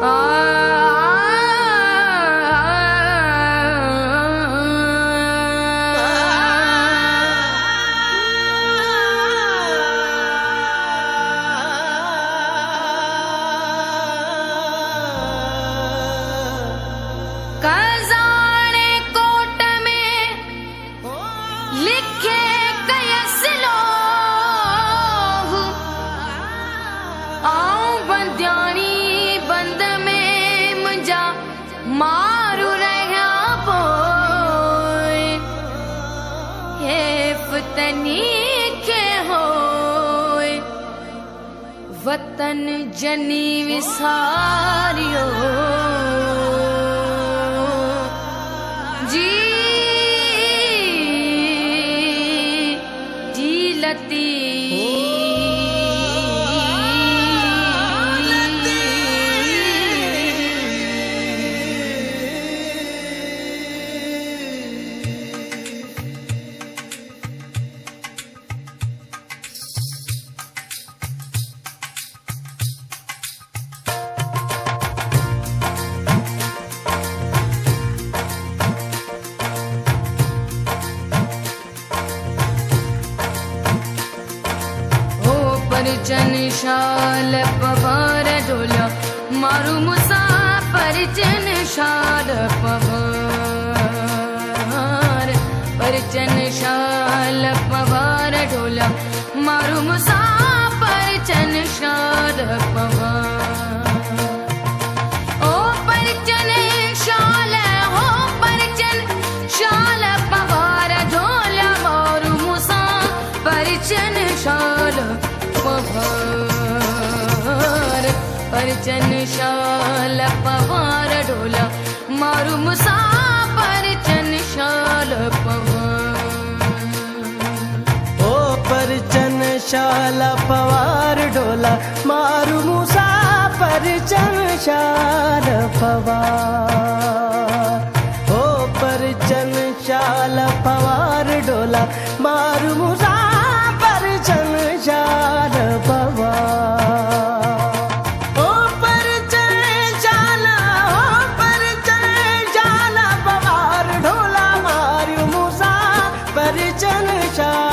啊。वतन जनी विसारियो। हो परिचन शाल पवार डोला। मारू मुसाफरिचन शाल पवार। परिचन शाल डोला। मारू मुसाफरिचन शाल परिचन शाल शाल पवार ढोल्या मारू मुसा परिचन शाल पवार परिचन शाल पवार ढोल्या मारू मुसा परिचन शाल पवार ओ परचन शाला पवार डोला मारू मुसा परचन शाल पवार ओ परचन शाला पवार डोला मारू मुसा Aisha.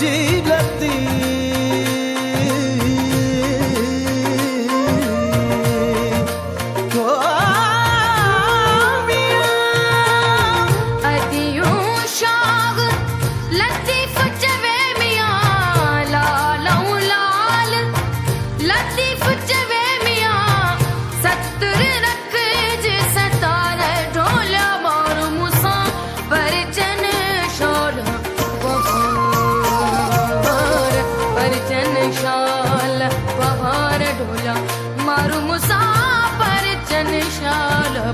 day